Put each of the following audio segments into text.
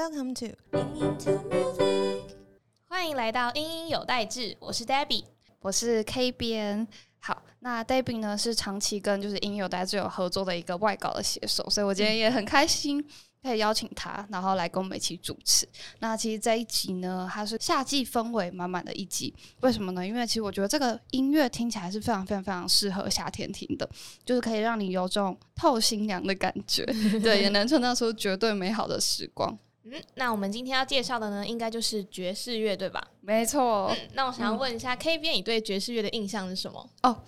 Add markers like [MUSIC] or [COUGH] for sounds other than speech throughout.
Welcome to 欢迎来到英英有代志，我是 Debbie。我是 K 边。好，那 Debbie 呢是长期跟就是英有代志有合作的一个外稿的写手，所以我今天也很开心 [LAUGHS] 可以邀请他，然后来跟我们一起主持。那其实这一集呢，它是夏季氛围满满的一集，为什么呢？因为其实我觉得这个音乐听起来是非常非常非常适合夏天听的，就是可以让你有种透心凉的感觉，[LAUGHS] 对，也能创造出绝对美好的时光。嗯，那我们今天要介绍的呢，应该就是爵士乐，对吧？没错。嗯，那我想要问一下，K 边，你对爵士乐的印象是什么？哦，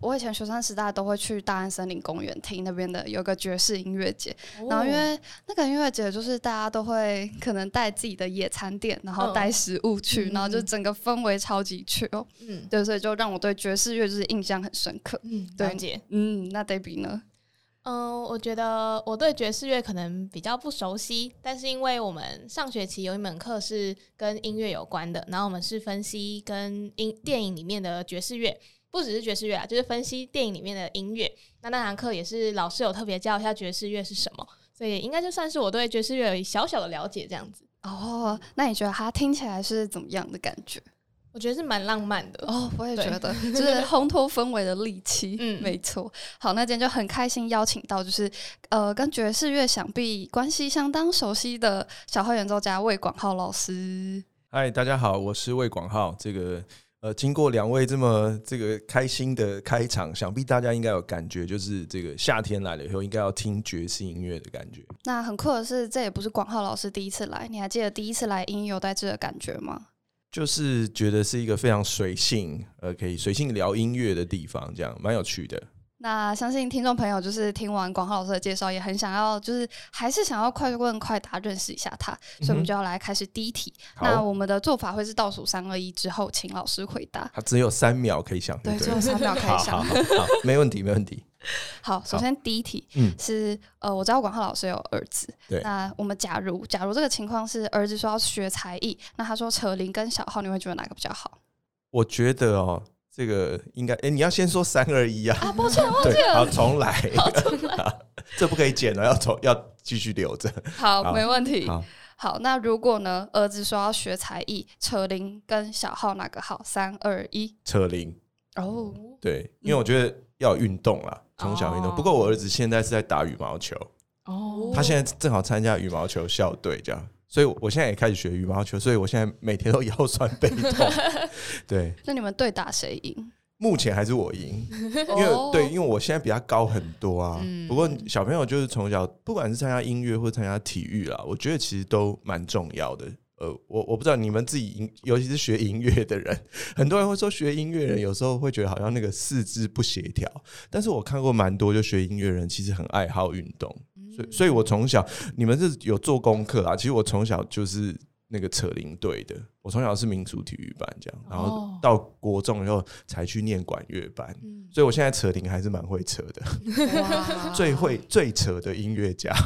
我以前学生时代都会去大安森林公园听那边的有个爵士音乐节，然后因为那个音乐节就是大家都会可能带自己的野餐垫，然后带食物去，然后就整个氛围超级去哦。嗯，对，所以就让我对爵士乐就是印象很深刻。嗯，了解。嗯，那 Debbie 呢？嗯，我觉得我对爵士乐可能比较不熟悉，但是因为我们上学期有一门课是跟音乐有关的，然后我们是分析跟音电影里面的爵士乐，不只是爵士乐啊，就是分析电影里面的音乐。那那堂课也是老师有特别教一下爵士乐是什么，所以应该就算是我对爵士乐有小小的了解这样子。哦，那你觉得它听起来是怎么样的感觉？我觉得是蛮浪漫的哦，我也觉得，[LAUGHS] 就是烘托氛围的利器。嗯，[LAUGHS] 没错。好，那今天就很开心邀请到，就是呃，跟爵士乐想必关系相当熟悉的小号演奏家魏广浩老师。嗨，大家好，我是魏广浩。这个呃，经过两位这么这个开心的开场，想必大家应该有感觉，就是这个夏天来了以后，应该要听爵士音乐的感觉。那很酷的是，这也不是广浩老师第一次来，你还记得第一次来音有带这的感觉吗？就是觉得是一个非常随性，呃，可以随性聊音乐的地方，这样蛮有趣的。那相信听众朋友就是听完广浩老师的介绍，也很想要，就是还是想要快问快答认识一下他，所以我们就要来开始第一题。那我们的做法会是倒数三二一之后，请老师回答。他只有三秒可以想，对，只有三秒可以想。[LAUGHS] 好，没问题，没问题。[LAUGHS] 好，首先第一题是呃，我知道广浩老师有儿子，对。那我们假如假如这个情况是儿子说要学才艺，那他说扯铃跟小号，你会觉得哪个比较好？我觉得哦。这个应该哎，你要先说三二一啊！啊，抱歉，忘记了。好，重来。[LAUGHS] [LAUGHS] 好，重来。这不可以剪了，要重，要继续留着。好，没问题。好，那如果呢，儿子说要学才艺，扯铃跟小号哪个好？三二一，扯铃。哦，对，因为我觉得要运动啦，从小运动。不过我儿子现在是在打羽毛球。哦。他现在正好参加羽毛球校队，这样。所以，我现在也开始学羽毛球，所以我现在每天都腰酸背痛。[LAUGHS] 对，那你们对打谁赢？目前还是我赢，因为对，因为我现在比他高很多啊。不过小朋友就是从小，不管是参加音乐或参加体育啦，我觉得其实都蛮重要的。呃，我我不知道你们自己，尤其是学音乐的人，很多人会说学音乐人有时候会觉得好像那个四肢不协调，但是我看过蛮多就学音乐人，其实很爱好运动。所以，所以我从小，你们是有做功课啊。其实我从小就是那个扯铃队的，我从小是民族体育班这样，然后到国中以后才去念管乐班。所以我现在扯铃还是蛮会扯的，[LAUGHS] 最会最扯的音乐家。[LAUGHS]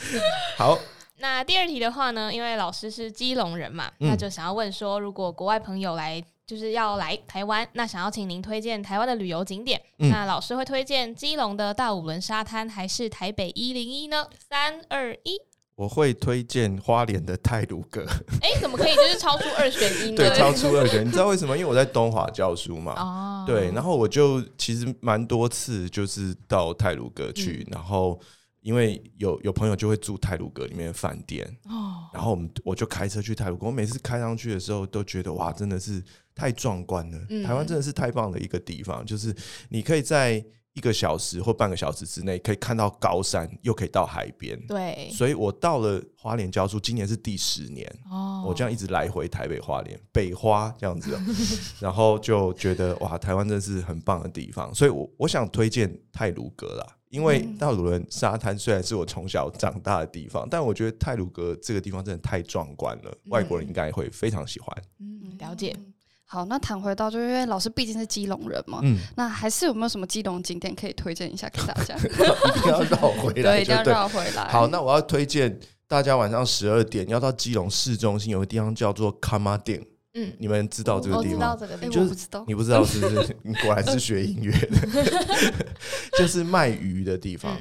[LAUGHS] 好，那第二题的话呢，因为老师是基隆人嘛，那就想要问说，如果国外朋友来。就是要来台湾，那想要请您推荐台湾的旅游景点，那老师会推荐基隆的大五轮沙滩，还是台北一零一呢？三二一，我会推荐花莲的泰鲁阁。哎，怎么可以就是超出二选一呢？对，超出二选，你知道为什么？因为我在东华教书嘛。哦。对，然后我就其实蛮多次就是到泰鲁阁去，然后因为有有朋友就会住泰鲁阁里面的饭店哦，然后我们我就开车去泰鲁阁，我每次开上去的时候都觉得哇，真的是。太壮观了！台湾真的是太棒的一个地方，就是你可以在一个小时或半个小时之内，可以看到高山，又可以到海边。对，所以我到了花莲教书，今年是第十年。哦，我这样一直来回台北、花莲、北花这样子，[LAUGHS] 然后就觉得哇，台湾真的是很棒的地方。所以，我我想推荐泰鲁阁啦，因为大鲁伦沙滩虽然是我从小长大的地方，但我觉得泰鲁格这个地方真的太壮观了，外国人应该会非常喜欢。嗯，了解。好，那谈回到，就因为老师毕竟是基隆人嘛，嗯，那还是有没有什么基隆景点可以推荐一下给大家？[LAUGHS] 一定要绕回来，[LAUGHS] 对，一定要绕回来。好，那我要推荐大家晚上十二点要到基隆市中心有个地方叫做卡马店，嗯，你们知道这个地方？这个地方，就是不知道，你不知道是不是？你果然是学音乐的，[LAUGHS] 就是卖鱼的地方。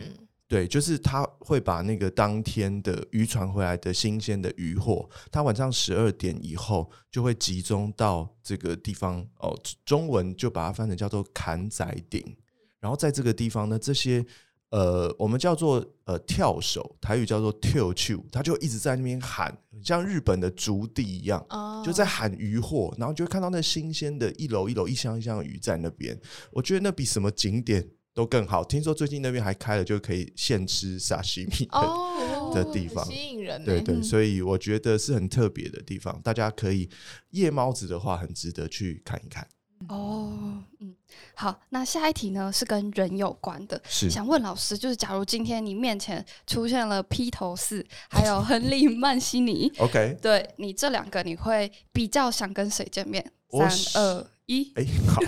对，就是他会把那个当天的渔船回来的新鲜的渔货，他晚上十二点以后就会集中到这个地方哦，中文就把它翻成叫做砍仔顶，然后在这个地方呢，这些呃，我们叫做呃跳手，台语叫做跳球，他就一直在那边喊，像日本的竹地一样，就在喊渔获，然后就会看到那新鲜的一楼一楼一箱一箱鱼在那边，我觉得那比什么景点。都更好。听说最近那边还开了，就可以现吃沙西米的 [LAUGHS] 的地方，吸引人。对对，所以我觉得是很特别的地方，大家可以夜猫子的话，很值得去看一看。哦，嗯，好，那下一题呢是跟人有关的，是。想问老师，就是假如今天你面前出现了披头士，还有 [LAUGHS] 亨利曼西尼，OK，对你这两个，你会比较想跟谁见面？三二。一。哎好，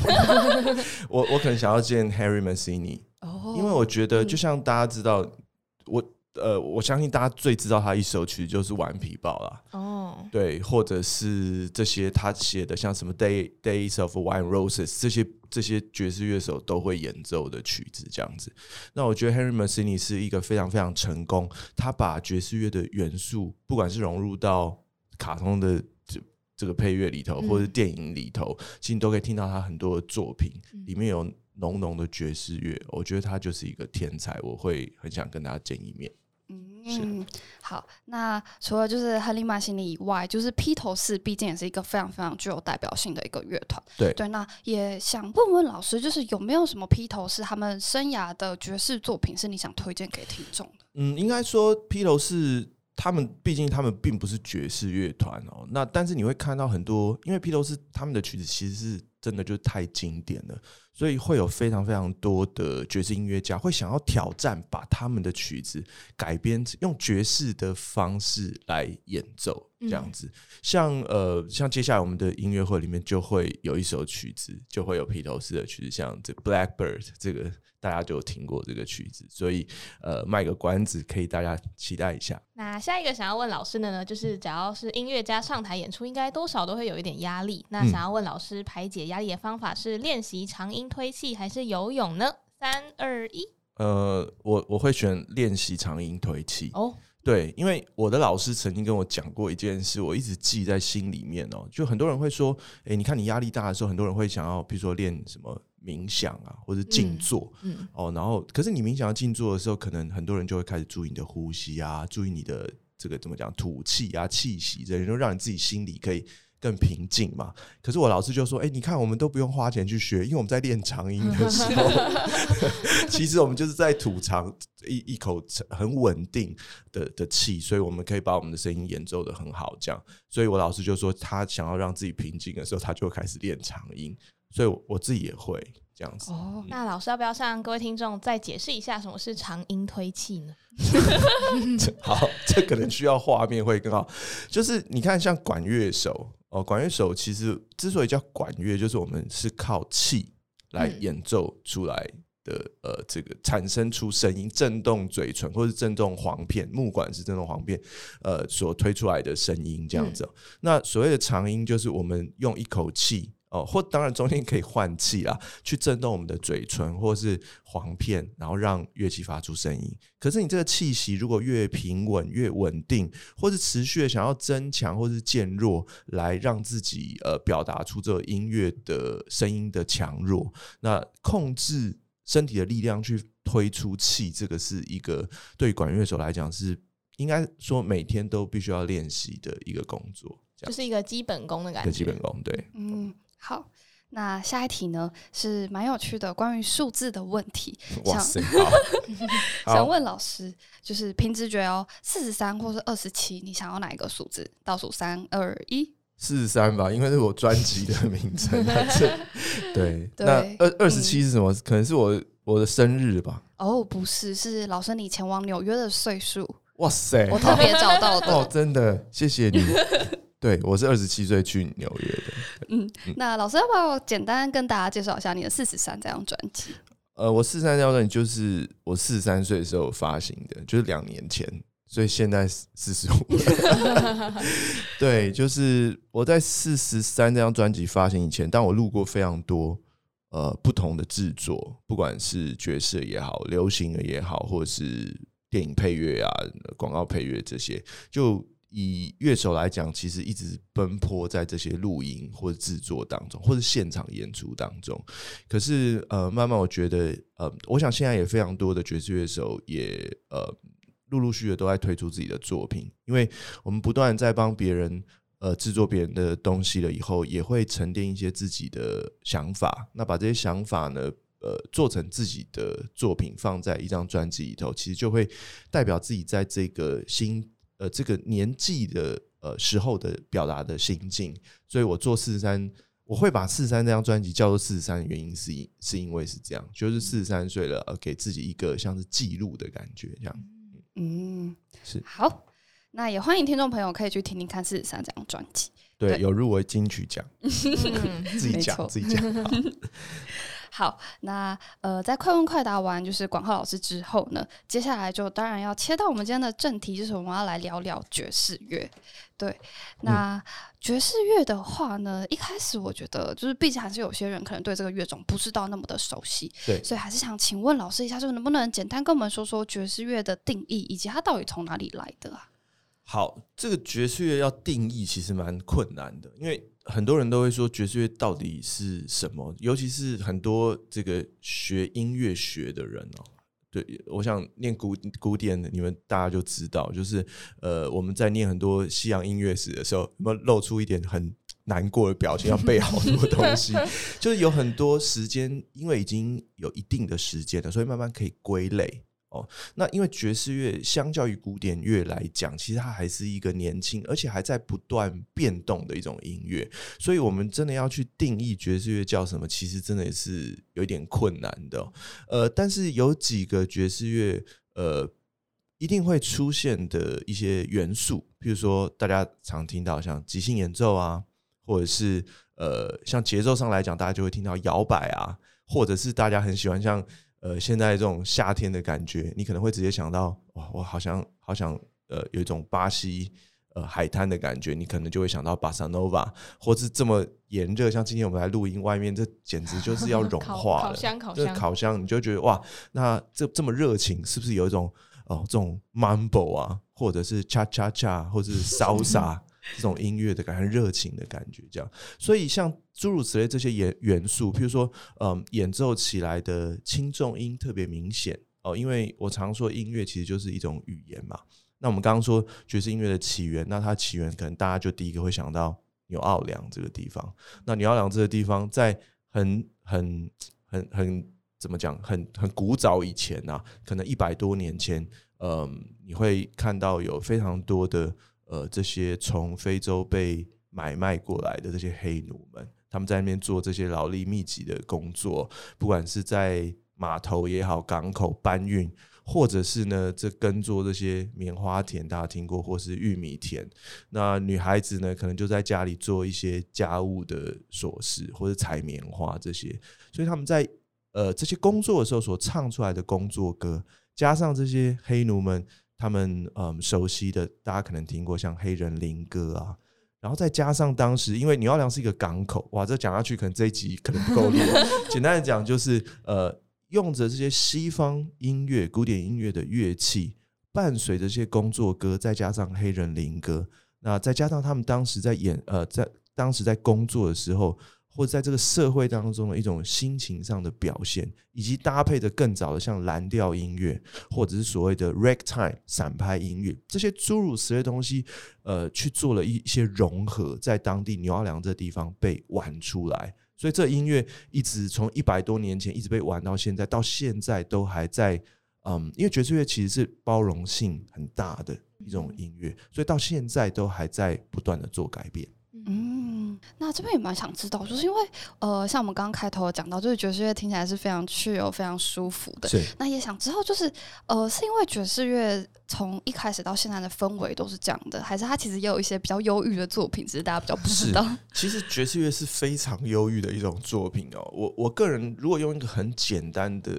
我我可能想要见 Harry Mancini，哦，因为我觉得就像大家知道，我呃我相信大家最知道他一首曲就是《顽皮豹》啦，哦，对，或者是这些他写的像什么 Day Days of Wine Roses 这些这些爵士乐手都会演奏的曲子这样子。那我觉得 Henry Mancini 是一个非常非常成功，他把爵士乐的元素，不管是融入到卡通的。这这个配乐里头，或者电影里头，其实你都可以听到他很多的作品，里面有浓浓的爵士乐。我觉得他就是一个天才，我会很想跟大家见一面。嗯，好。那除了就是亨利·曼西尼以外，就是披头士，毕竟也是一个非常非常具有代表性的一个乐团。对对，那也想问问老师，就是有没有什么披头士他们生涯的爵士作品是你想推荐给听众的？嗯，应该说披头士。他们毕竟他们并不是爵士乐团哦，那但是你会看到很多，因为披头士他们的曲子其实是真的就太经典了，所以会有非常非常多的爵士音乐家会想要挑战，把他们的曲子改编用爵士的方式来演奏，这样子。像呃，像接下来我们的音乐会里面就会有一首曲子，就会有披头士的曲子，像这 Blackbird 这个。大家就听过这个曲子，所以呃，卖个关子，可以大家期待一下。那下一个想要问老师的呢，就是只要是音乐家上台演出，应该多少都会有一点压力。那想要问老师，排解压力的方法是练习长音推气还是游泳呢？三二一。呃，我我会选练习长音推气。哦，对，因为我的老师曾经跟我讲过一件事，我一直记在心里面哦。就很多人会说，诶，你看你压力大的时候，很多人会想要，比如说练什么。冥想啊，或者静坐，嗯，哦，然后，可是你冥想要静坐的时候，可能很多人就会开始注意你的呼吸啊，注意你的这个怎么讲吐气啊、气息，这些，就让你自己心里可以更平静嘛。可是我老师就说，哎，你看，我们都不用花钱去学，因为我们在练长音的时候，[LAUGHS] 其实我们就是在吐长一一口很稳定的的气，所以我们可以把我们的声音演奏的很好。这样，所以我老师就说，他想要让自己平静的时候，他就开始练长音。所以我自己也会这样子。哦，那老师要不要向各位听众再解释一下什么是长音推气呢？[LAUGHS] 好，这可能需要画面会更好。就是你看，像管乐手哦，管乐手其实之所以叫管乐，就是我们是靠气来演奏出来的。呃，这个产生出声音，震动嘴唇或是震动簧片，木管是震动簧片，呃，所推出来的声音这样子。那所谓的长音，就是我们用一口气。哦，或当然中间可以换气啊，去震动我们的嘴唇或是簧片，然后让乐器发出声音。可是你这个气息如果越平稳、越稳定，或是持续的想要增强或是渐弱，来让自己呃表达出这个音乐的声音的强弱，那控制身体的力量去推出气，这个是一个对管乐手来讲是应该说每天都必须要练习的一个工作，就是一个基本功的感觉。基本功，对，嗯。好，那下一题呢是蛮有趣的，关于数字的问题。[LAUGHS] 哇塞！[LAUGHS] [LAUGHS] 想问老师，就是凭直觉哦，四十三或是二十七，你想要哪一个数字？倒数三二一，四十三吧，因为是我专辑的名称。对，那二二十七是什么？可能是我我的生日吧？哦，不是，是老师你前往纽约的岁数。哇塞！我特别找到的哦，真的，谢谢你。对，我是二十七岁去纽约的。嗯，那老师要不要简单跟大家介绍一下你的《四十三》这张专辑？呃，我《四十三》这张专辑就是我四十三岁的时候发行的，就是两年前，所以现在四十五。[LAUGHS] 对，就是我在《四十三》这张专辑发行以前，但我录过非常多呃不同的制作，不管是爵士也好，流行的也好，或者是电影配乐啊、广告配乐这些，就。以乐手来讲，其实一直奔波在这些录音或者制作当中，或者现场演出当中。可是，呃，慢慢我觉得，呃，我想现在也非常多的爵士乐手也呃，陆陆续续都在推出自己的作品，因为我们不断在帮别人呃制作别人的东西了以后，也会沉淀一些自己的想法。那把这些想法呢，呃，做成自己的作品，放在一张专辑里头，其实就会代表自己在这个新。呃，这个年纪的呃时候的表达的心境，所以我做四十三，我会把四十三这张专辑叫做四十三的，原因是因是因为是这样，就是四十三岁了，呃，给自己一个像是记录的感觉，这样。嗯，是。好，那也欢迎听众朋友可以去听听看四十三这张专辑，对，有入围金曲奖，[LAUGHS] 自己讲自己讲。[LAUGHS] 好，那呃，在快问快答完就是广浩老师之后呢，接下来就当然要切到我们今天的正题，就是我们要来聊聊爵士乐。对，那爵士乐的话呢，一开始我觉得就是，毕竟还是有些人可能对这个乐种不知道那么的熟悉，对，所以还是想请问老师一下，就是能不能简单跟我们说说爵士乐的定义，以及它到底从哪里来的啊？好，这个爵士乐要定义其实蛮困难的，因为。很多人都会说爵士乐到底是什么？尤其是很多这个学音乐学的人哦，对我想念古古典的，你们大家就知道，就是呃，我们在念很多西洋音乐史的时候，有没有露出一点很难过的表情？要背好多东西，[LAUGHS] 就是有很多时间，因为已经有一定的时间了，所以慢慢可以归类。哦，那因为爵士乐相较于古典乐来讲，其实它还是一个年轻而且还在不断变动的一种音乐，所以我们真的要去定义爵士乐叫什么，其实真的也是有一点困难的。呃，但是有几个爵士乐，呃，一定会出现的一些元素，比如说大家常听到像即兴演奏啊，或者是呃，像节奏上来讲，大家就会听到摇摆啊，或者是大家很喜欢像。呃，现在这种夏天的感觉，你可能会直接想到，哇，我好像好想，呃，有一种巴西呃海滩的感觉，你可能就会想到巴萨诺瓦，或是这么炎热，像今天我们来录音，外面这简直就是要融 [LAUGHS] 化了，烤箱，烤箱，烤箱，你就觉得哇，那这这么热情，是不是有一种哦，这种 mambo 啊，或者是 cha cha cha，或者是 salsa？这种音乐的感觉，热情的感觉，这样，所以像诸如此类这些元元素，譬如说，嗯，演奏起来的轻重音特别明显哦，因为我常说音乐其实就是一种语言嘛。那我们刚刚说爵士音乐的起源，那它起源可能大家就第一个会想到纽奥良这个地方。那纽奥良这个地方，在很很很很怎么讲，很很古早以前啊，可能一百多年前，嗯，你会看到有非常多的。呃，这些从非洲被买卖过来的这些黑奴们，他们在那边做这些劳力密集的工作，不管是在码头也好，港口搬运，或者是呢，这耕作这些棉花田，大家听过，或是玉米田。那女孩子呢，可能就在家里做一些家务的琐事，或者采棉花这些。所以他们在呃这些工作的时候所唱出来的工作歌，加上这些黑奴们。他们嗯熟悉的，大家可能听过像黑人灵歌啊，然后再加上当时因为纽奥良是一个港口，哇，这讲下去可能这一集可能不够录。[LAUGHS] 简单的讲就是呃，用着这些西方音乐、古典音乐的乐器，伴随着这些工作歌，再加上黑人灵歌，那再加上他们当时在演呃，在当时在工作的时候。或者在这个社会当中的一种心情上的表现，以及搭配的更早的像蓝调音乐，或者是所谓的 ragtime 散拍音乐，这些诸如此类东西，呃，去做了一些融合，在当地牛奥良这地方被玩出来。所以这音乐一直从一百多年前一直被玩到现在，到现在都还在。嗯，因为爵士乐其实是包容性很大的一种音乐，所以到现在都还在不断的做改变。嗯，那这边也蛮想知道，就是因为呃，像我们刚刚开头讲到，就是爵士乐听起来是非常自由、非常舒服的。是。那也想知道，就是呃，是因为爵士乐从一开始到现在的氛围都是这样的，还是它其实也有一些比较忧郁的作品，只是大家比较不知道？其实爵士乐是非常忧郁的一种作品哦。我我个人如果用一个很简单的，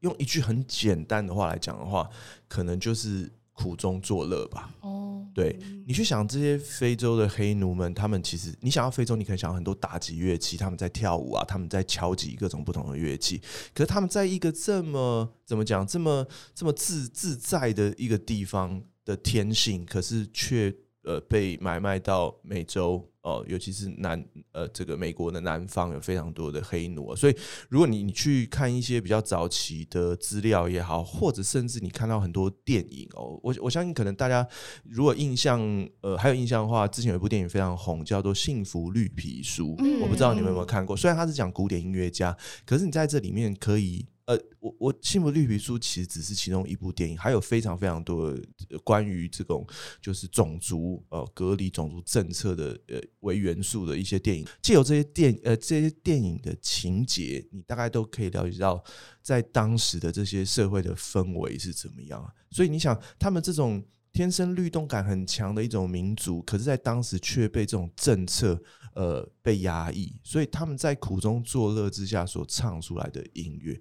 用一句很简单的话来讲的话，可能就是苦中作乐吧。哦。对你去想这些非洲的黑奴们，他们其实你想要非洲，你可能想很多打击乐器，他们在跳舞啊，他们在敲击各种不同的乐器。可是他们在一个这么怎么讲，这么这么自自在的一个地方的天性，可是却呃被买卖到美洲。哦，尤其是南呃，这个美国的南方有非常多的黑奴，所以如果你你去看一些比较早期的资料也好，或者甚至你看到很多电影哦，我我相信可能大家如果印象呃还有印象的话，之前有一部电影非常红，叫做《幸福绿皮书》，我不知道你们有没有看过。虽然它是讲古典音乐家，可是你在这里面可以。呃，我我《幸福绿皮书》其实只是其中一部电影，还有非常非常多的关于这种就是种族呃隔离种族政策的呃为元素的一些电影。借由这些电呃这些电影的情节，你大概都可以了解到在当时的这些社会的氛围是怎么样。所以你想，他们这种天生律动感很强的一种民族，可是在当时却被这种政策呃被压抑，所以他们在苦中作乐之下所唱出来的音乐。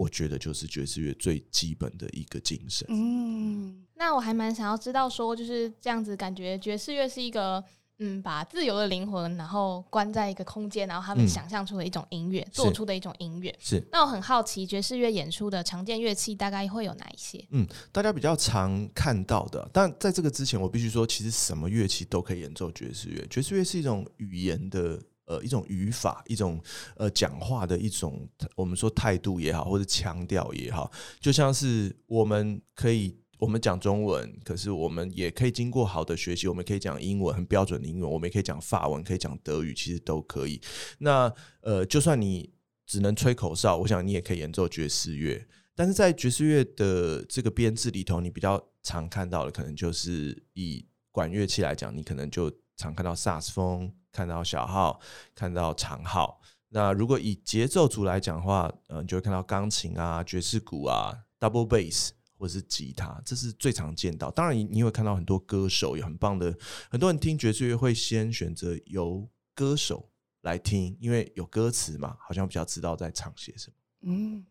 我觉得就是爵士乐最基本的一个精神。嗯，那我还蛮想要知道，说就是这样子，感觉爵士乐是一个，嗯，把自由的灵魂，然后关在一个空间，然后他们想象出的一种音乐，做出的一种音乐。是。那我很好奇，爵士乐演出的常见乐器大概会有哪一些？嗯，大家比较常看到的，但在这个之前，我必须说，其实什么乐器都可以演奏爵士乐。爵士乐是一种语言的。呃，一种语法，一种呃讲话的一种，我们说态度也好，或者腔调也好，就像是我们可以我们讲中文，可是我们也可以经过好的学习，我们可以讲英文，很标准的英文，我们也可以讲法文，可以讲德语，其实都可以。那呃，就算你只能吹口哨，我想你也可以演奏爵士乐。但是在爵士乐的这个编制里头，你比较常看到的，可能就是以管乐器来讲，你可能就常看到萨斯风。看到小号，看到长号。那如果以节奏组来讲的话，嗯，就会看到钢琴啊、爵士鼓啊、double bass 或者是吉他，这是最常见到。当然，你你会看到很多歌手有很棒的，很多人听爵士乐会先选择由歌手来听，因为有歌词嘛，好像比较知道在唱些什么。嗯。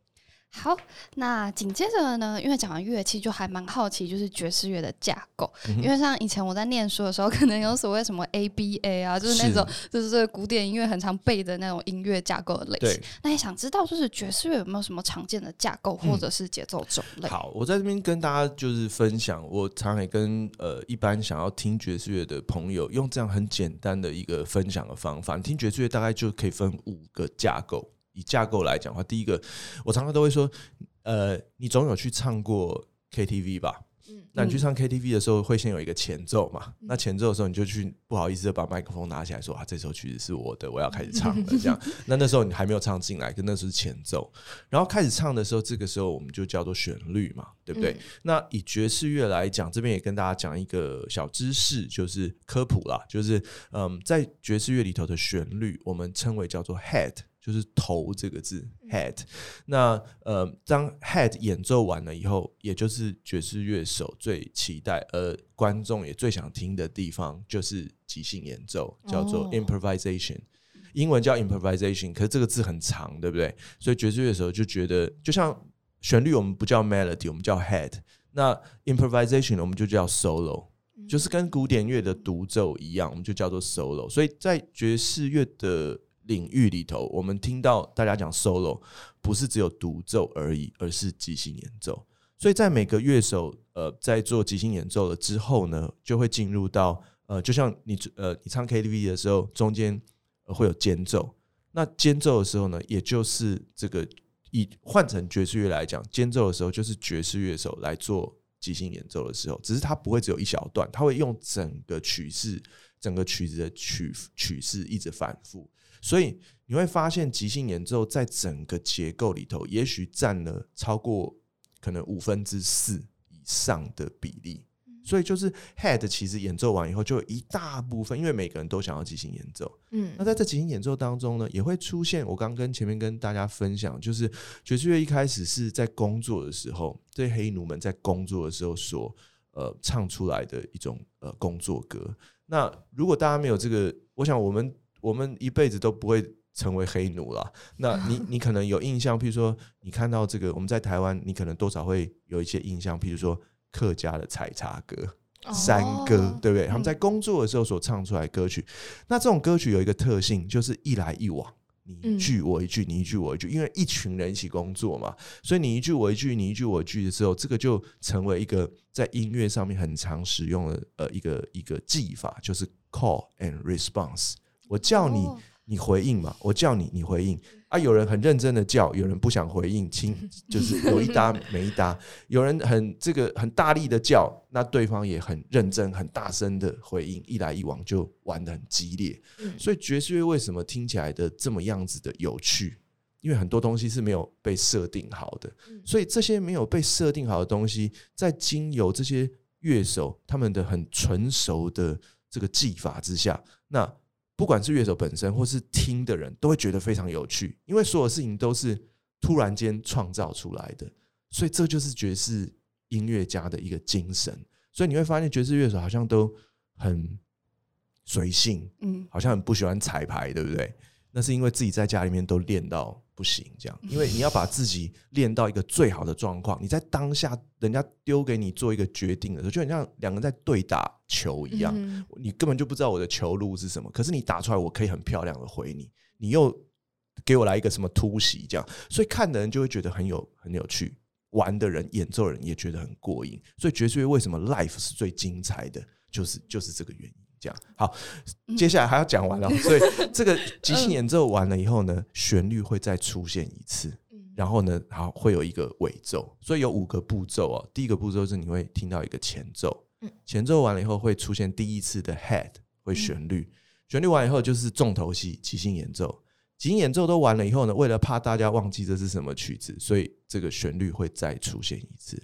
好，那紧接着呢？因为讲完乐器，就还蛮好奇，就是爵士乐的架构。因为像以前我在念书的时候，可能有所谓什么 [LAUGHS] ABA 啊，就是那种就是古典音乐很常背的那种音乐架构的类型。那也想知道，就是爵士乐有没有什么常见的架构或者是节奏种类？好，我在这边跟大家就是分享，我常常也跟呃一般想要听爵士乐的朋友，用这样很简单的一个分享的方法，听爵士乐大概就可以分五个架构。以架构来讲的话，第一个，我常常都会说，呃，你总有去唱过 KTV 吧？嗯，那你去唱 KTV 的时候，会先有一个前奏嘛？那前奏的时候，你就去不好意思的把麦克风拿起来说啊，这首曲子是我的，我要开始唱了。[LAUGHS] 这样，那那时候你还没有唱进来，跟那是前奏。然后开始唱的时候，这个时候我们就叫做旋律嘛，对不对？那以爵士乐来讲，这边也跟大家讲一个小知识，就是科普啦，就是嗯，在爵士乐里头的旋律，我们称为叫做 head。就是头这个字，head。那呃，当 head 演奏完了以后，也就是爵士乐手最期待，而观众也最想听的地方，就是即兴演奏，叫做 improvisation。英文叫 improvisation，可是这个字很长，对不对？所以爵士乐手就觉得，就像旋律我们不叫 melody，我们叫 head。那 improvisation 我们就叫 solo，就是跟古典乐的独奏一样，我们就叫做 solo。所以在爵士乐的领域里头，我们听到大家讲 solo，不是只有独奏而已，而是即兴演奏。所以在每个乐手呃在做即兴演奏了之后呢，就会进入到呃，就像你呃你唱 KTV 的时候，中间会有间奏。那间奏的时候呢，也就是这个以换成爵士乐来讲，间奏的时候就是爵士乐手来做即兴演奏的时候，只是他不会只有一小段，他会用整个曲式、整个曲子的曲曲式一直反复。所以你会发现，即兴演奏在整个结构里头，也许占了超过可能五分之四以上的比例。所以就是 head 其实演奏完以后，就有一大部分，因为每个人都想要即兴演奏。嗯，那在这即兴演奏当中呢，也会出现我刚跟前面跟大家分享，就是爵士乐一开始是在工作的时候，这黑奴们在工作的时候所呃唱出来的一种呃工作歌。那如果大家没有这个，我想我们。我们一辈子都不会成为黑奴了。那你 [LAUGHS] 你可能有印象，譬如说你看到这个，我们在台湾，你可能多少会有一些印象，譬如说客家的采茶歌，山歌，对不对？他们在工作的时候所唱出来歌曲，那这种歌曲有一个特性，就是一来一往，你一句我一句，你一句我一句，因为一群人一起工作嘛，所以你一句我一句，你一句我一句的时候，这个就成为一个在音乐上面很常使用的呃一个一个技法，就是 call and response。我叫你，你回应嘛；我叫你，你回应。啊，有人很认真的叫，有人不想回应，亲，[LAUGHS] 就是有一搭 [LAUGHS] 没一搭。有人很这个很大力的叫，那对方也很认真、很大声的回应，一来一往就玩的很激烈。所以爵士乐为什么听起来的这么样子的有趣？因为很多东西是没有被设定好的，所以这些没有被设定好的东西，在经由这些乐手他们的很纯熟的这个技法之下，那。不管是乐手本身，或是听的人，都会觉得非常有趣，因为所有事情都是突然间创造出来的，所以这就是爵士音乐家的一个精神。所以你会发现，爵士乐手好像都很随性，嗯，好像很不喜欢彩排，对不对？那是因为自己在家里面都练到。不行，这样，因为你要把自己练到一个最好的状况。你在当下，人家丢给你做一个决定的时候，就很像两个人在对打球一样，你根本就不知道我的球路是什么。可是你打出来，我可以很漂亮的回你，你又给我来一个什么突袭，这样，所以看的人就会觉得很有很有趣，玩的人、演奏人也觉得很过瘾。所以爵士乐为什么 life 是最精彩的，就是就是这个原因。这样好，接下来还要讲完了，所以这个即兴演奏完了以后呢，旋律会再出现一次，然后呢，好会有一个尾奏，所以有五个步骤哦。第一个步骤是你会听到一个前奏，前奏完了以后会出现第一次的 head 会旋律，旋律完以后就是重头戏即兴演奏，即兴演奏都完了以后呢，为了怕大家忘记这是什么曲子，所以这个旋律会再出现一次，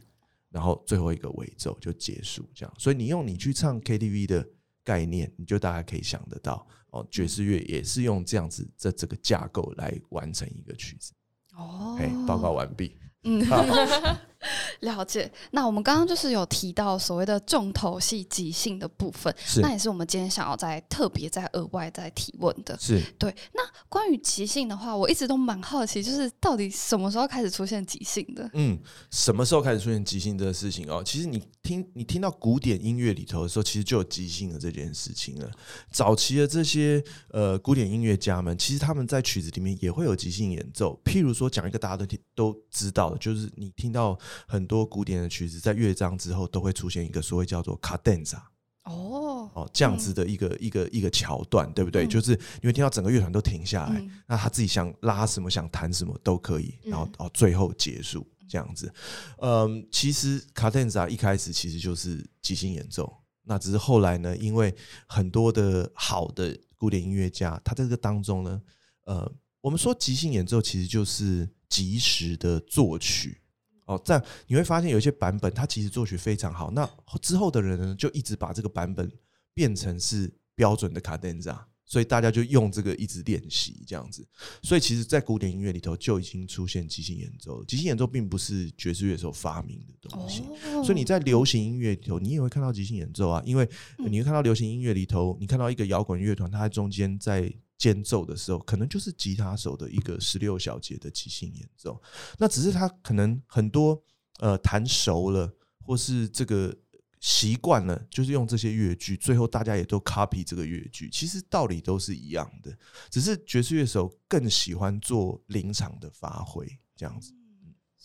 然后最后一个尾奏就结束，这样。所以你用你去唱 KTV 的。概念，你就大家可以想得到哦。爵士乐也是用这样子这这个架构来完成一个曲子。哦，哎，报告完毕。嗯，[LAUGHS] [LAUGHS] 了解。那我们刚刚就是有提到所谓的重头戏即兴的部分，那也是我们今天想要再特别再额外再提问的。是对。那关于即兴的话，我一直都蛮好奇，就是到底什么时候开始出现即兴的？嗯，什么时候开始出现即兴这个事情哦？其实你听你听到古典音乐里头的时候，其实就有即兴的这件事情了。早期的这些呃古典音乐家们，其实他们在曲子里面也会有即兴演奏。譬如说，讲一个大家都听都知道的。就是你听到很多古典的曲子，在乐章之后都会出现一个所谓叫做卡 a 萨。哦。哦这样子的一个一个一个桥段，对不对？就是你会听到整个乐团都停下来，那他自己想拉什么、想弹什么都可以，然后到最后结束这样子。嗯，其实卡 a 萨一开始其实就是即兴演奏，那只是后来呢，因为很多的好的古典音乐家，他在这个当中呢，呃，我们说即兴演奏其实就是。及时的作曲哦，这样你会发现有一些版本，它其实作曲非常好。那之后的人呢，就一直把这个版本变成是标准的卡顿扎，所以大家就用这个一直练习这样子。所以其实，在古典音乐里头就已经出现即兴演奏。即兴演奏并不是爵士乐手发明的东西，所以你在流行音乐里头，你也会看到即兴演奏啊。因为你会看到流行音乐里头，你看到一个摇滚乐团，它在中间在。间奏的时候，可能就是吉他手的一个十六小节的即兴演奏。那只是他可能很多呃弹熟了，或是这个习惯了，就是用这些乐句，最后大家也都 copy 这个乐句。其实道理都是一样的，只是爵士乐手更喜欢做临场的发挥，这样子。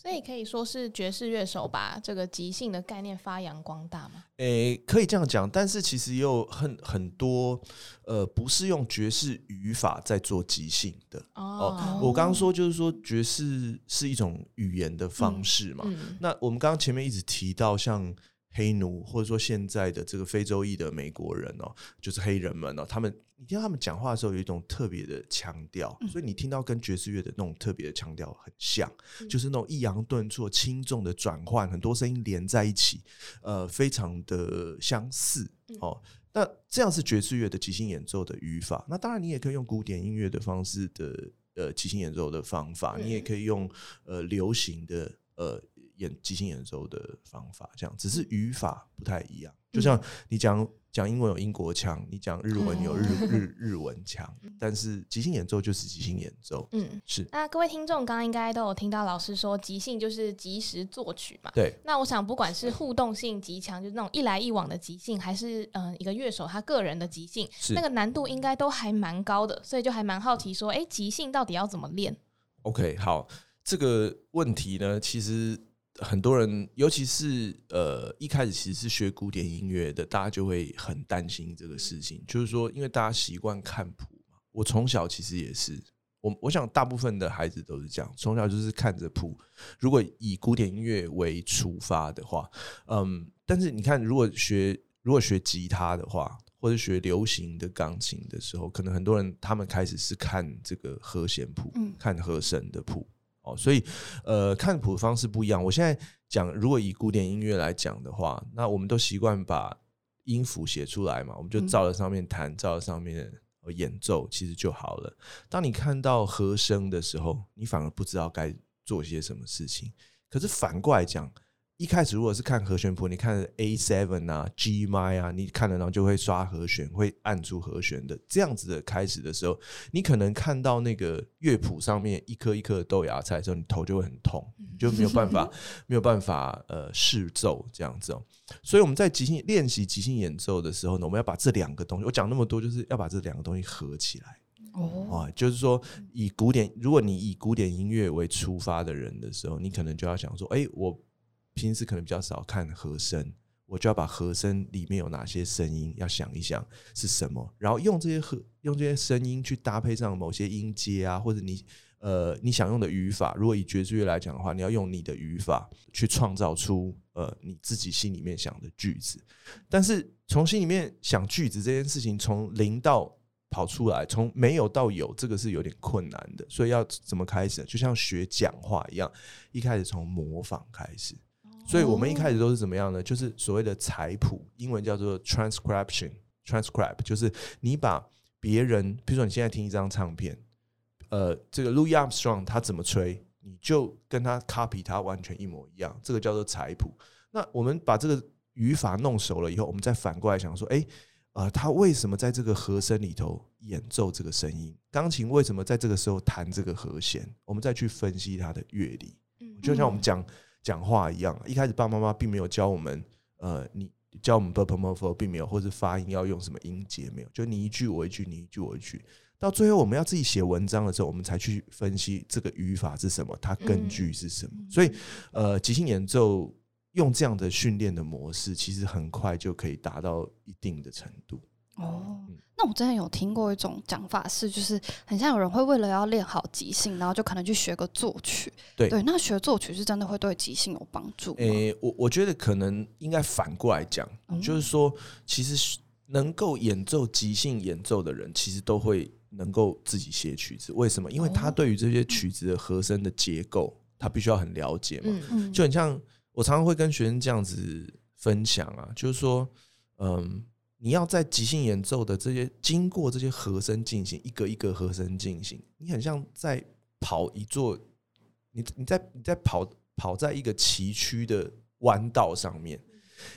所以可以说是爵士乐手把这个即兴的概念发扬光大吗？诶，可以这样讲，但是其实也有很很多呃，不是用爵士语法在做即兴的哦。我刚刚说就是说爵士是一种语言的方式嘛。那我们刚刚前面一直提到像。黑奴，或者说现在的这个非洲裔的美国人哦，就是黑人们哦，他们你听到他们讲话的时候有一种特别的腔调，所以你听到跟爵士乐的那种特别的腔调很像，就是那种抑扬顿挫、轻重的转换，很多声音连在一起，呃，非常的相似哦。那这样是爵士乐的即兴演奏的语法。那当然，你也可以用古典音乐的方式的呃即兴演奏的方法，你也可以用呃流行的呃。演即兴演奏的方法，这样只是语法不太一样，就像你讲。讲英文有英国腔，你讲日文有日日日文腔，但是即兴演奏就是即兴演奏。嗯，是。那各位听众刚刚应该都有听到老师说，即兴就是即时作曲嘛。对。那我想，不管是互动性极强，就是那种一来一往的即兴，还是嗯一个乐手他个人的即兴，那个难度应该都还蛮高的，所以就还蛮好奇说，哎，即兴到底要怎么练？OK，好，这个问题呢，其实。很多人，尤其是呃一开始其实是学古典音乐的，大家就会很担心这个事情。就是说，因为大家习惯看谱嘛，我从小其实也是，我我想大部分的孩子都是这样，从小就是看着谱。如果以古典音乐为出发的话，嗯，但是你看，如果学如果学吉他的话，或者学流行的钢琴的时候，可能很多人他们开始是看这个和弦谱，看和声的谱。哦，所以，呃，看谱的方式不一样。我现在讲，如果以古典音乐来讲的话，那我们都习惯把音符写出来嘛，我们就照着上面弹，照着上面演奏，其实就好了。当你看到和声的时候，你反而不知道该做些什么事情。可是反过来讲。一开始如果是看和弦谱，你看 A seven 啊、G m i 啊，你看了然后就会刷和弦，会按出和弦的这样子的开始的时候，你可能看到那个乐谱上面一颗一颗的豆芽菜的时候，你头就会很痛，就没有办法 [LAUGHS] 没有办法呃试奏这样子哦。所以我们在即兴练习即兴演奏的时候呢，我们要把这两个东西，我讲那么多就是要把这两个东西合起来哦。啊，就是说以古典，如果你以古典音乐为出发的人的时候，你可能就要想说，哎，我。平时可能比较少看和声，我就要把和声里面有哪些声音要想一想是什么，然后用这些和用这些声音去搭配上某些音阶啊，或者你呃你想用的语法。如果以爵士乐来讲的话，你要用你的语法去创造出呃你自己心里面想的句子。但是从心里面想句子这件事情，从零到跑出来，从没有到有，这个是有点困难的。所以要怎么开始？就像学讲话一样，一开始从模仿开始。所以我们一开始都是怎么样呢？就是所谓的采谱，英文叫做 transcription，transcribe，就是你把别人，比如说你现在听一张唱片，呃，这个 Louis Armstrong 他怎么吹，你就跟他 copy 他完全一模一样，这个叫做采谱。那我们把这个语法弄熟了以后，我们再反过来想说，哎，呃，他为什么在这个和声里头演奏这个声音？钢琴为什么在这个时候弹这个和弦？我们再去分析他的乐理。就像我们讲。讲话一样，一开始爸爸妈妈并没有教我们，呃，你教我们 b p m f 并没有，或是发音要用什么音节没有，就你一句我一句，你一句我一句，到最后我们要自己写文章的时候，我们才去分析这个语法是什么，它根据是什么。所以，呃，即兴演奏用这样的训练的模式，其实很快就可以达到一定的程度。哦。那我之前有听过一种讲法是，就是很像有人会为了要练好即兴，然后就可能去学个作曲。对对，那学作曲是真的会对即兴有帮助？诶，我我觉得可能应该反过来讲，就是说，其实能够演奏即兴演奏的人，其实都会能够自己写曲子。为什么？因为他对于这些曲子的和声的结构，他必须要很了解嘛。嗯嗯，就很像我常常会跟学生这样子分享啊，就是说，嗯。你要在即兴演奏的这些经过这些和声进行一个一个和声进行，你很像在跑一座，你你在你在跑跑在一个崎岖的弯道上面，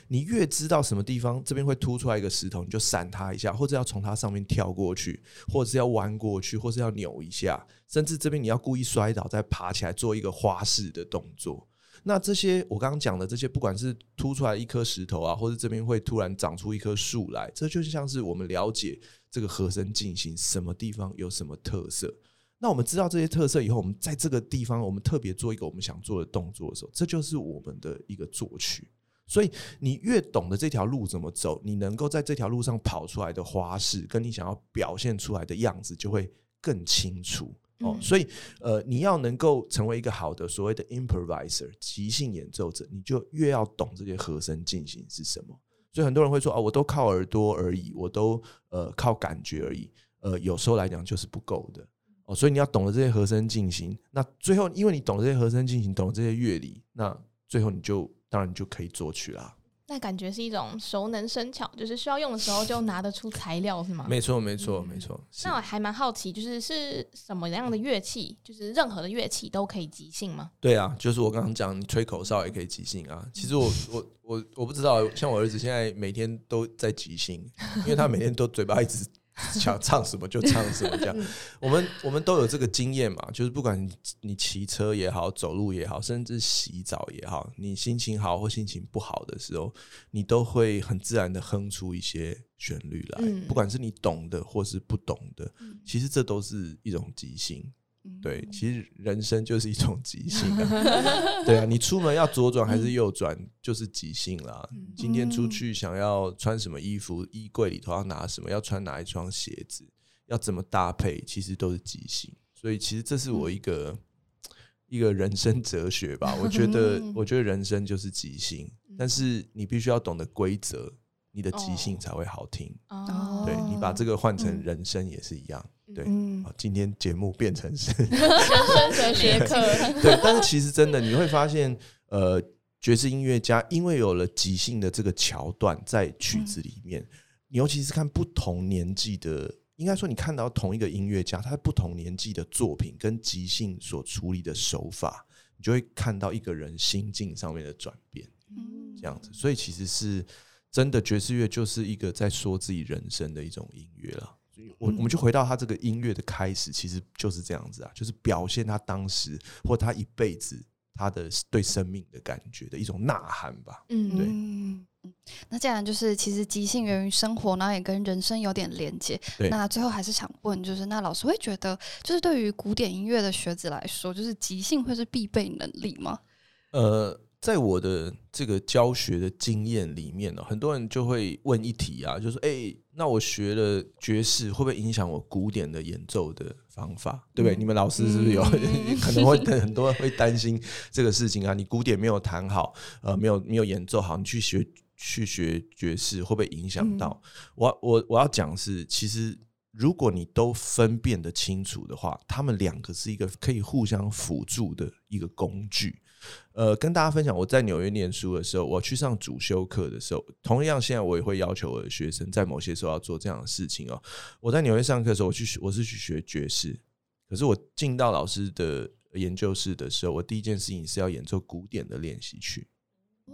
你越知道什么地方这边会凸出来一个石头，你就闪它一下，或者要从它上面跳过去，或者是要弯过去，或是要扭一下，甚至这边你要故意摔倒再爬起来做一个花式的动作。那这些我刚刚讲的这些，不管是凸出来一颗石头啊，或者这边会突然长出一棵树来，这就像是我们了解这个和声进行什么地方有什么特色。那我们知道这些特色以后，我们在这个地方我们特别做一个我们想做的动作的时候，这就是我们的一个作曲。所以你越懂得这条路怎么走，你能够在这条路上跑出来的花式，跟你想要表现出来的样子就会更清楚。哦，所以呃，你要能够成为一个好的所谓的 improviser 即兴演奏者，你就越要懂这些和声进行是什么。所以很多人会说啊，我都靠耳朵而已，我都呃靠感觉而已。呃，有时候来讲就是不够的哦。所以你要懂得这些和声进行，那最后因为你懂这些和声进行，懂这些乐理，那最后你就当然就可以作曲啦。那感觉是一种熟能生巧，就是需要用的时候就拿得出材料，是吗？没错，没错，没错。那我还蛮好奇，就是是什么样的乐器，就是任何的乐器都可以即兴吗？对啊，就是我刚刚讲，你吹口哨也可以即兴啊。其实我我我我不知道，像我儿子现在每天都在即兴，因为他每天都嘴巴一直。[LAUGHS] 想唱什么就唱什么，这样。我们我们都有这个经验嘛，就是不管你骑车也好，走路也好，甚至洗澡也好，你心情好或心情不好的时候，你都会很自然的哼出一些旋律来。不管是你懂的或是不懂的，其实这都是一种即兴。对，其实人生就是一种即兴啊。对啊，你出门要左转还是右转，就是即兴啦。今天出去想要穿什么衣服，衣柜里头要拿什么，要穿哪一双鞋子，要怎么搭配，其实都是即兴。所以，其实这是我一个一个人生哲学吧。我觉得，我觉得人生就是即兴，但是你必须要懂得规则，你的即兴才会好听。哦对你把这个换成人生也是一样。对，今天节目变成是人生哲学课。对，但是其实真的你会发现，呃，爵士音乐家因为有了即兴的这个桥段在曲子里面，你尤其是看不同年纪的，应该说你看到同一个音乐家，他不同年纪的作品跟即兴所处理的手法，你就会看到一个人心境上面的转变。嗯，这样子，所以其实是真的，爵士乐就是一个在说自己人生的一种音乐了。我我们就回到他这个音乐的开始，其实就是这样子啊，就是表现他当时或他一辈子他的对生命的感觉的一种呐喊吧。嗯，对。嗯，那既然就是其实即兴源于生活，然后也跟人生有点连接。那最后还是想问，就是那老师会觉得，就是对于古典音乐的学子来说，就是即兴会是必备能力吗？呃。在我的这个教学的经验里面呢，很多人就会问一题啊，就说：“哎，那我学了爵士会不会影响我古典的演奏的方法？对不对？你们老师是不是有 [LAUGHS] 可能会很多人会担心这个事情啊？你古典没有弹好，呃，没有没有演奏好，你去学去学爵士会不会影响到？我我我要讲是，其实如果你都分辨得清楚的话，他们两个是一个可以互相辅助的一个工具。”呃，跟大家分享，我在纽约念书的时候，我去上主修课的时候，同样现在我也会要求我的学生在某些时候要做这样的事情哦。我在纽约上课的时候，我去我是去学爵士，可是我进到老师的研究室的时候，我第一件事情是要演奏古典的练习曲。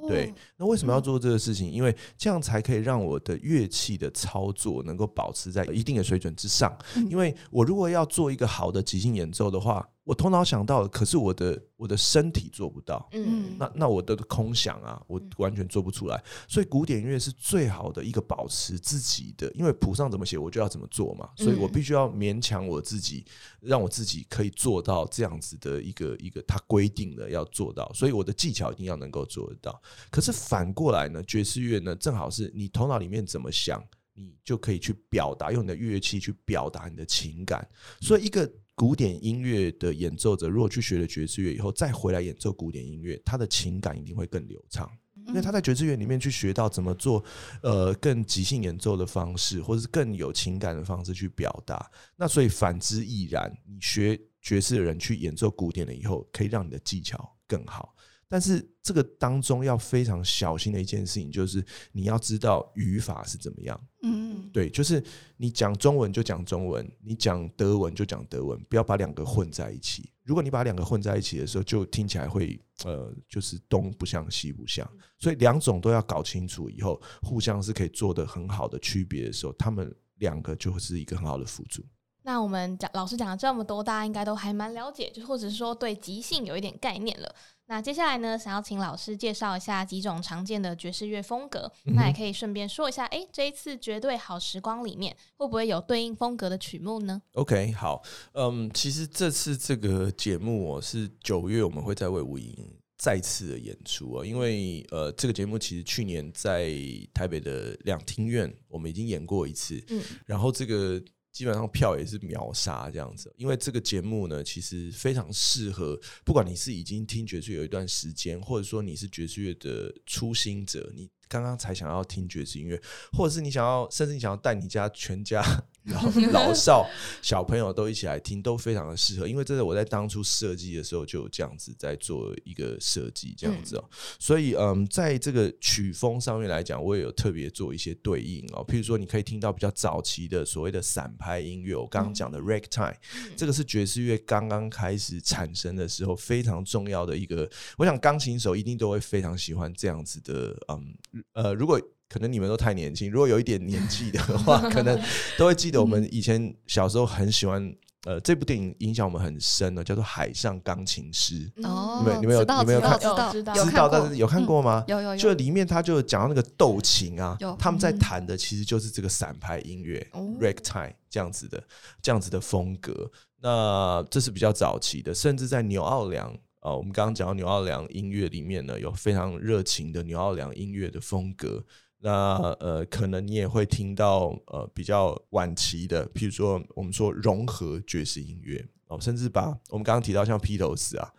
对，那为什么要做这个事情？因为这样才可以让我的乐器的操作能够保持在一定的水准之上。因为我如果要做一个好的即兴演奏的话，我头脑想到，可是我的我的身体做不到。嗯，那那我的空想啊，我完全做不出来。所以古典音乐是最好的一个保持自己的，因为谱上怎么写，我就要怎么做嘛。所以我必须要勉强我自己，让我自己可以做到这样子的一个一个它规定的要做到。所以我的技巧一定要能够做得到。可是反过来呢，爵士乐呢，正好是你头脑里面怎么想，你就可以去表达，用你的乐器去表达你的情感。所以一个。古典音乐的演奏者，如果去学了爵士乐以后，再回来演奏古典音乐，他的情感一定会更流畅，因为他在爵士乐里面去学到怎么做，呃，更即兴演奏的方式，或者是更有情感的方式去表达。那所以反之亦然，你学爵士的人去演奏古典了以后，可以让你的技巧更好。但是这个当中要非常小心的一件事情，就是你要知道语法是怎么样。嗯，对，就是你讲中文就讲中文，你讲德文就讲德文，不要把两个混在一起。如果你把两个混在一起的时候，就听起来会呃，就是东不像西不像。所以两种都要搞清楚以后，互相是可以做的很好的区别的时候，他们两个就是一个很好的辅助。那我们讲老师讲了这么多，大家应该都还蛮了解，就或者是说对即兴有一点概念了。那接下来呢，想要请老师介绍一下几种常见的爵士乐风格，那也可以顺便说一下，哎，这一次绝对好时光里面会不会有对应风格的曲目呢？OK，好，嗯，其实这次这个节目我是九月我们会在魏武营再次的演出啊，因为呃，这个节目其实去年在台北的两厅院我们已经演过一次，嗯，然后这个。基本上票也是秒杀这样子，因为这个节目呢，其实非常适合，不管你是已经听爵士有一段时间，或者说你是爵士乐的初心者，你刚刚才想要听爵士音乐，或者是你想要，甚至你想要带你家全家老 [LAUGHS] 老少小朋友都一起来听，都非常的适合。因为这是我在当初设计的时候就有这样子在做一个设计，这样子哦。所以嗯，在这个曲风上面来讲，我也有特别做一些对应哦。譬如说，你可以听到比较早期的所谓的散拍音乐，我刚刚讲的 ragtime，这个是爵士乐刚刚开始产生的时候非常重要的一个。我想钢琴手一定都会非常喜欢这样子的，嗯呃，如果。可能你们都太年轻，如果有一点年纪的话，[LAUGHS] 可能都会记得我们以前小时候很喜欢，呃，这部电影影响我们很深的，叫做《海上钢琴师》。哦，你们你们有你们有看知道知道知道，但是有看过吗？有有有。就里面他就讲到那个斗琴啊，他们在弹的其实就是这个散拍音乐，ragtime 这样子的这样子的风格。那这是比较早期的，甚至在纽奥良啊，我们刚刚讲到纽奥良音乐里面呢，有非常热情的纽奥良音乐的风格。那呃，可能你也会听到呃比较晚期的，譬如说我们说融合爵士音乐哦，甚至把我们刚刚提到像披头士啊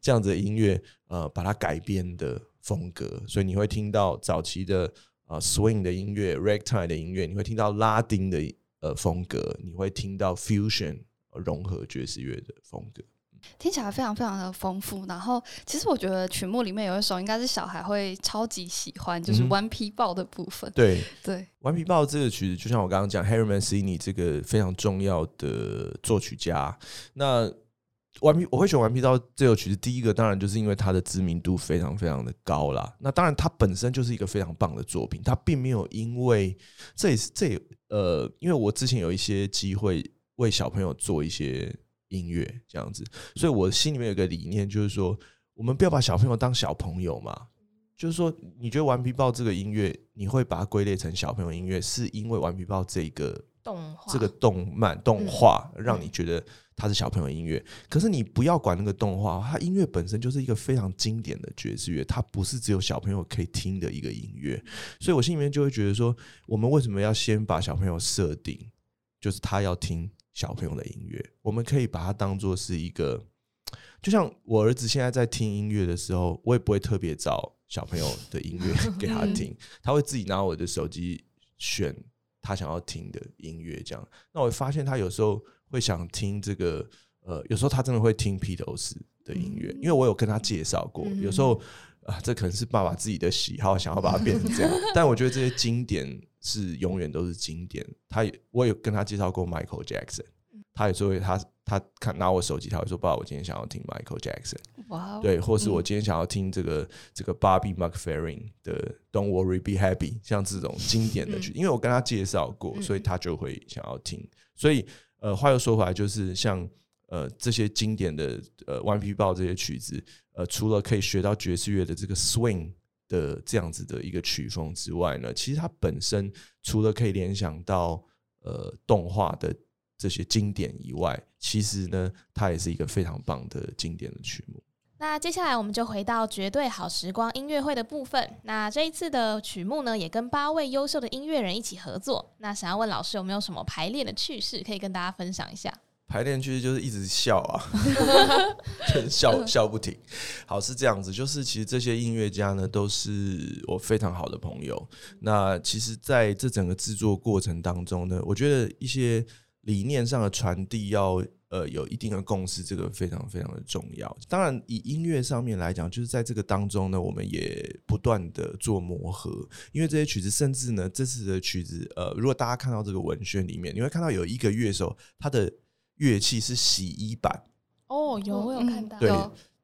这样子的音乐呃把它改编的风格，所以你会听到早期的呃 swing 的音乐、ragtime 的音乐，你会听到拉丁的呃风格，你会听到 fusion 融合爵士乐的风格。听起来非常非常的丰富，然后其实我觉得曲目里面有一首应该是小孩会超级喜欢，就是《顽皮豹》的部分。对对，《顽皮豹》这个曲子，就像我刚刚讲，Harry Mancini 这个非常重要的作曲家。那顽皮我会选《顽皮豹》这首曲子，第一个当然就是因为它的知名度非常非常的高啦。那当然它本身就是一个非常棒的作品，它并没有因为这也是这呃，因为我之前有一些机会为小朋友做一些。音乐这样子，所以我心里面有个理念，就是说，我们不要把小朋友当小朋友嘛。就是说，你觉得《顽皮豹》这个音乐，你会把它归类成小朋友音乐，是因为《顽皮豹》这个动画、这个动漫动画让你觉得它是小朋友音乐。可是你不要管那个动画，它音乐本身就是一个非常经典的爵士乐，它不是只有小朋友可以听的一个音乐。所以我心里面就会觉得说，我们为什么要先把小朋友设定，就是他要听。小朋友的音乐，我们可以把它当做是一个，就像我儿子现在在听音乐的时候，我也不会特别找小朋友的音乐 [LAUGHS] [LAUGHS] 给他听，他会自己拿我的手机选他想要听的音乐，这样。那我发现他有时候会想听这个，呃，有时候他真的会听披头士的音乐，因为我有跟他介绍过。有时候啊，这可能是爸爸自己的喜好，想要把它变成这样，[LAUGHS] 但我觉得这些经典。是永远都是经典。他也我有跟他介绍过 Michael Jackson，他也说他他看拿我手机，他会说：“爸，我今天想要听 Michael Jackson。”哇，对，或是我今天想要听这个这个 Bobby McFerrin 的 Don't Worry Be Happy，像这种经典的曲，因为我跟他介绍过，所以他就会想要听。所以呃，话又说回来，就是像呃这些经典的呃顽皮豹这些曲子，呃，除了可以学到爵士乐的这个 swing。的这样子的一个曲风之外呢，其实它本身除了可以联想到呃动画的这些经典以外，其实呢，它也是一个非常棒的经典的曲目。那接下来我们就回到绝对好时光音乐会的部分。那这一次的曲目呢，也跟八位优秀的音乐人一起合作。那想要问老师有没有什么排练的趣事可以跟大家分享一下？排练其实就是一直笑啊，[LAUGHS] 笑笑不停。好，是这样子，就是其实这些音乐家呢，都是我非常好的朋友。那其实在这整个制作过程当中呢，我觉得一些理念上的传递要呃有一定的共识，这个非常非常的重要。当然，以音乐上面来讲，就是在这个当中呢，我们也不断的做磨合，因为这些曲子，甚至呢，这次的曲子，呃，如果大家看到这个文宣里面，你会看到有一个乐手，他的乐器是洗衣板哦，有我有看到。对，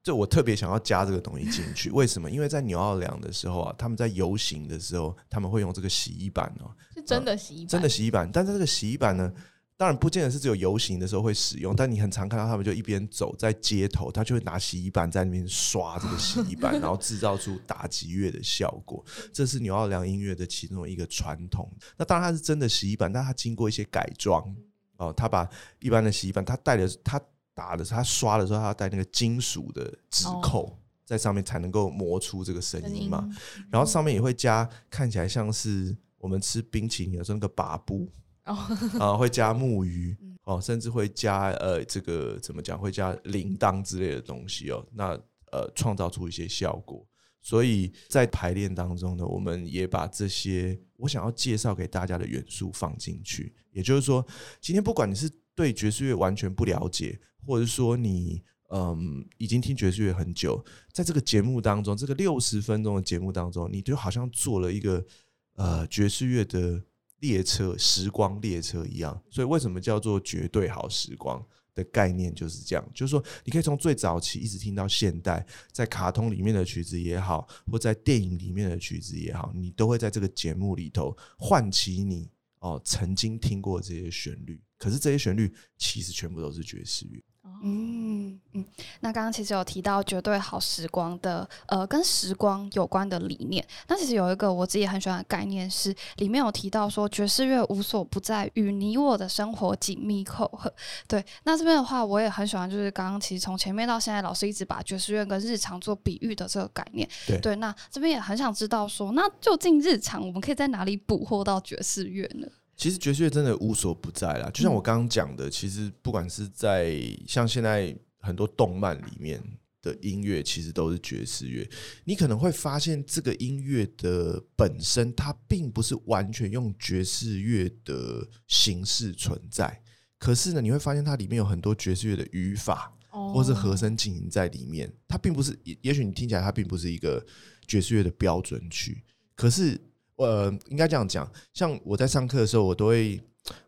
就我特别想要加这个东西进去，为什么？因为在纽奥良的时候啊，他们在游行的时候，他们会用这个洗衣板哦，是真的洗衣板，真的洗衣板。但是这个洗衣板呢，当然不见得是只有游行的时候会使用，但你很常看到他们就一边走在街头，他就会拿洗衣板在那边刷这个洗衣板，[LAUGHS] 然后制造出打击乐的效果。这是纽奥良音乐的其中一个传统。那当然它是真的洗衣板，但它经过一些改装。哦，他把一般的洗衣板，他带的，他打的，他刷的时候，他要带那个金属的指扣在上面，才能够磨出这个声音嘛。然后上面也会加，看起来像是我们吃冰淇淋的时候那个把布哦，啊，会加木鱼 [LAUGHS] 哦，甚至会加呃，这个怎么讲？会加铃铛之类的东西哦。那呃，创造出一些效果。所以在排练当中呢，我们也把这些我想要介绍给大家的元素放进去。也就是说，今天不管你是对爵士乐完全不了解，或者说你嗯已经听爵士乐很久，在这个节目当中，这个六十分钟的节目当中，你就好像做了一个呃爵士乐的列车时光列车一样。所以为什么叫做绝对好时光？的概念就是这样，就是说，你可以从最早期一直听到现代，在卡通里面的曲子也好，或在电影里面的曲子也好，你都会在这个节目里头唤起你哦曾经听过这些旋律。可是这些旋律其实全部都是爵士乐。嗯嗯，那刚刚其实有提到绝对好时光的，呃，跟时光有关的理念。那其实有一个我自己很喜欢的概念是，里面有提到说爵士乐无所不在，与你我的生活紧密扣合。对，那这边的话我也很喜欢，就是刚刚其实从前面到现在，老师一直把爵士乐跟日常做比喻的这个概念。对对，那这边也很想知道说，那究竟日常我们可以在哪里捕获到爵士乐呢？其实爵士乐真的无所不在啦，就像我刚刚讲的，其实不管是在像现在很多动漫里面的音乐，其实都是爵士乐。你可能会发现，这个音乐的本身它并不是完全用爵士乐的形式存在，可是呢，你会发现它里面有很多爵士乐的语法，或是和声进行在里面。它并不是，也也许你听起来它并不是一个爵士乐的标准曲，可是。呃，应该这样讲，像我在上课的时候，我都会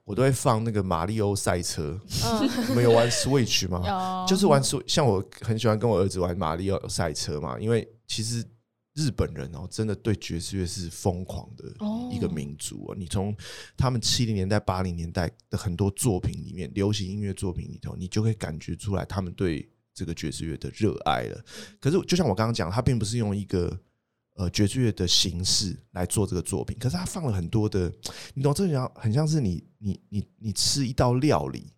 我都会放那个马里奥赛车。嗯，[LAUGHS] 们有玩 Switch 吗？就是玩 Switch，像我很喜欢跟我儿子玩马里奥赛车嘛，因为其实日本人哦，真的对爵士乐是疯狂的一个民族啊。你从他们七零年代、八零年代的很多作品里面，流行音乐作品里头，你就可以感觉出来他们对这个爵士乐的热爱了。可是，就像我刚刚讲，他并不是用一个。呃，爵士乐的形式来做这个作品，可是他放了很多的，[TSK] 你懂这像很像是你你你你吃一道料理，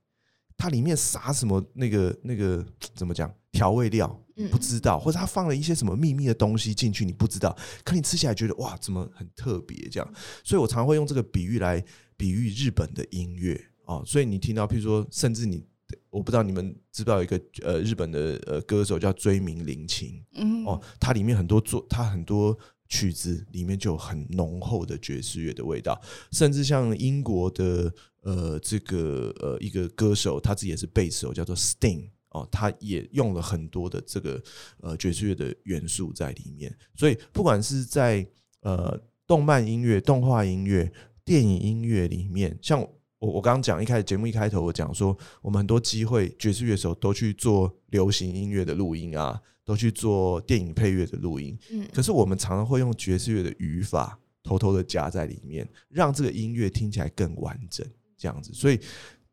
它里面撒什么那个那个 [TSK] 怎么讲调味料，不知道，或者他放了一些什么秘密的东西进去，你不知道，可你吃起来觉得哇，怎么很特别这样？所以我常会用这个比喻来比喻日本的音乐哦，所以你听到，譬如说，甚至你。我不知道你们知道一个呃日本的呃歌手叫追名林檎，嗯。哦，它里面很多作，它很多曲子里面就有很浓厚的爵士乐的味道，甚至像英国的呃这个呃一个歌手，他自己也是贝斯手，叫做 Sting 哦，他也用了很多的这个呃爵士乐的元素在里面，所以不管是在呃动漫音乐、动画音乐、电影音乐里面，像。我我刚刚讲一开始节目一开头我讲说，我们很多机会爵士乐手都去做流行音乐的录音啊，都去做电影配乐的录音。嗯，可是我们常常会用爵士乐的语法偷偷的加在里面，让这个音乐听起来更完整，这样子。所以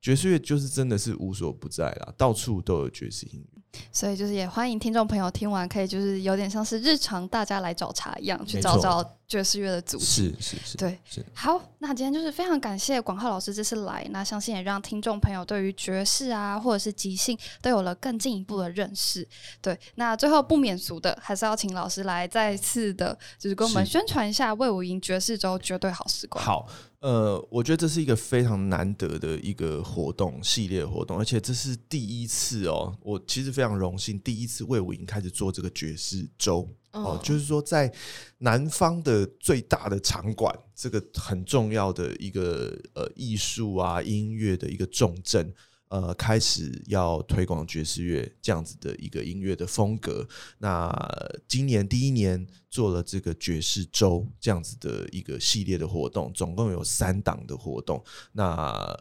爵士乐就是真的是无所不在啦，到处都有爵士音乐。所以就是也欢迎听众朋友听完，可以就是有点像是日常大家来找茬一样，去找找。爵士乐的组织是是是，对是好。那今天就是非常感谢广浩老师这次来，那相信也让听众朋友对于爵士啊，或者是即兴都有了更进一步的认识。对，那最后不免俗的，还是要请老师来再次的，就是跟我们宣传一下魏武营爵士周绝对好时光。好，呃，我觉得这是一个非常难得的一个活动系列活动，而且这是第一次哦，我其实非常荣幸，第一次魏武营开始做这个爵士周。哦，就是说，在南方的最大的场馆，这个很重要的一个呃艺术啊音乐的一个重镇，呃，开始要推广爵士乐这样子的一个音乐的风格。那今年第一年做了这个爵士周这样子的一个系列的活动，总共有三档的活动。那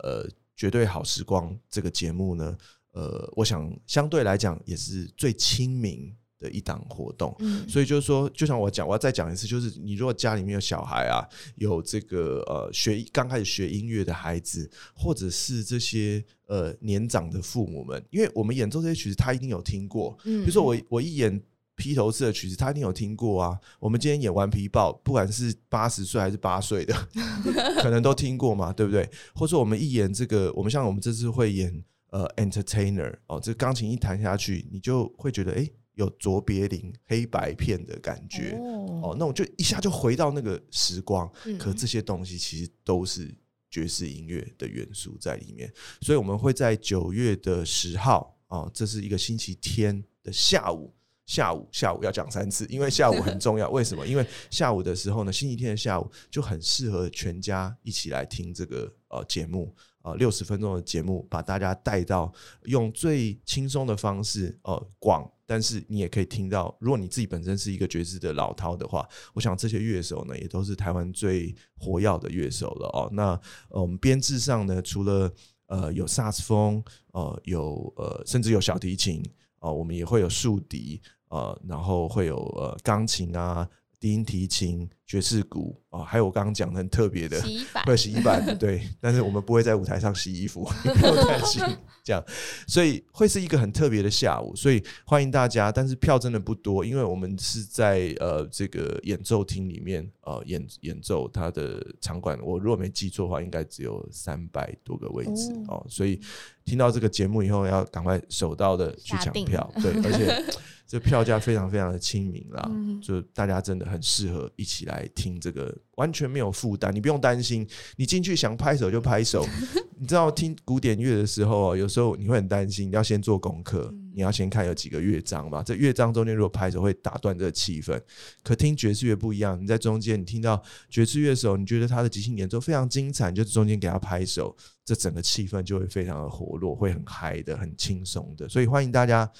呃，绝对好时光这个节目呢，呃，我想相对来讲也是最亲民。的一档活动，所以就是说，就像我讲，我要再讲一次，就是你如果家里面有小孩啊，有这个呃学刚开始学音乐的孩子，或者是这些呃年长的父母们，因为我们演奏这些曲子，他一定有听过。嗯，比如说我我一演披头士的曲子，他一定有听过啊。我们今天演完皮豹，不管是八十岁还是八岁的，[LAUGHS] 可能都听过嘛，对不对？或者说我们一演这个，我们像我们这次会演呃 entertainer 哦，这钢琴一弹下去，你就会觉得哎。有卓别林黑白片的感觉哦，那我就一下就回到那个时光。可这些东西其实都是爵士音乐的元素在里面，所以我们会在九月的十号啊，这是一个星期天的下午下午下午要讲三次，因为下午很重要。为什么？因为下午的时候呢，星期天的下午就很适合全家一起来听这个呃节目。呃，六十分钟的节目，把大家带到用最轻松的方式，呃，广，但是你也可以听到，如果你自己本身是一个爵士的老饕的话，我想这些乐手呢，也都是台湾最活跃的乐手了哦。那呃，我们编制上呢，除了呃有萨斯风，呃有呃甚至有小提琴，呃，我们也会有竖笛，呃，然后会有呃钢琴啊。低音提琴、爵士鼓啊，还有我刚刚讲的很特别的，[LAUGHS] 洗衣板，会洗衣板，对。但是我们不会在舞台上洗衣服，不用担心这样。所以会是一个很特别的下午，所以欢迎大家。但是票真的不多，因为我们是在呃这个演奏厅里面呃演演奏，它的场馆我如果没记错的话，应该只有三百多个位置哦。所以听到这个节目以后，要赶快手到的去抢票，对，而且。这票价非常非常的亲民啦，就大家真的很适合一起来听这个，完全没有负担，你不用担心，你进去想拍手就拍手。[LAUGHS] 你知道听古典乐的时候，有时候你会很担心，你要先做功课，你要先看有几个乐章嘛。这乐章中间如果拍手会打断这个气氛，可听爵士乐不一样，你在中间你听到爵士乐时候，你觉得他的即兴演奏非常精彩，就中间给他拍手，这整个气氛就会非常的活络，会很嗨的，很轻松的。所以欢迎大家。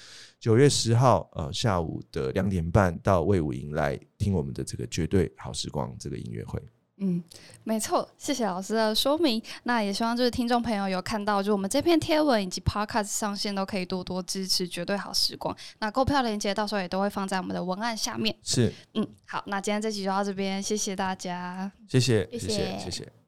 九月十号，呃，下午的两点半到魏武营来听我们的这个绝对好时光这个音乐会。嗯，没错，谢谢老师的说明。那也希望就是听众朋友有看到，就我们这篇贴文以及 Podcast 上线都可以多多支持绝对好时光。那购票链接到时候也都会放在我们的文案下面。是，嗯，好，那今天这集就到这边，谢谢大家，谢谢，谢谢，谢谢。